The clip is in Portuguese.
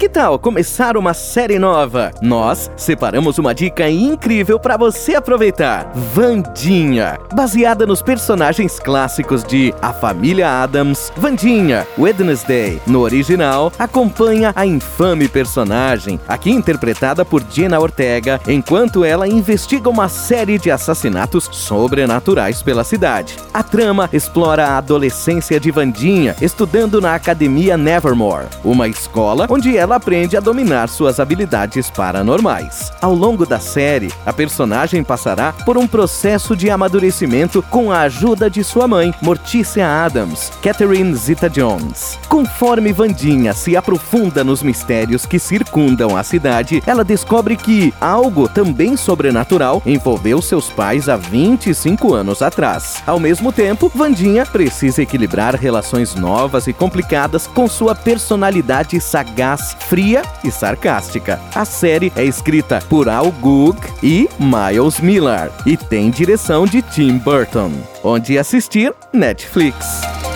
Que tal começar uma série nova? Nós separamos uma dica incrível para você aproveitar. Vandinha, baseada nos personagens clássicos de A Família Adams, Vandinha, Wednesday, no original, acompanha a infame personagem, aqui interpretada por Jenna Ortega, enquanto ela investiga uma série de assassinatos sobrenaturais pela cidade. A trama explora a adolescência de Vandinha, estudando na Academia Nevermore, uma escola onde ela aprende a dominar suas habilidades paranormais. Ao longo da série, a personagem passará por um processo de amadurecimento com a ajuda de sua mãe, Morticia Adams, Catherine Zeta-Jones. Conforme Vandinha se aprofunda nos mistérios que circundam a cidade, ela descobre que algo também sobrenatural envolveu seus pais há 25 anos atrás. Ao mesmo tempo, Vandinha precisa equilibrar relações novas e complicadas com sua personalidade sagaz, fria e sarcástica. A série é escrita por Al Goog e Miles Miller e tem direção de Tim Burton. Onde assistir? Netflix.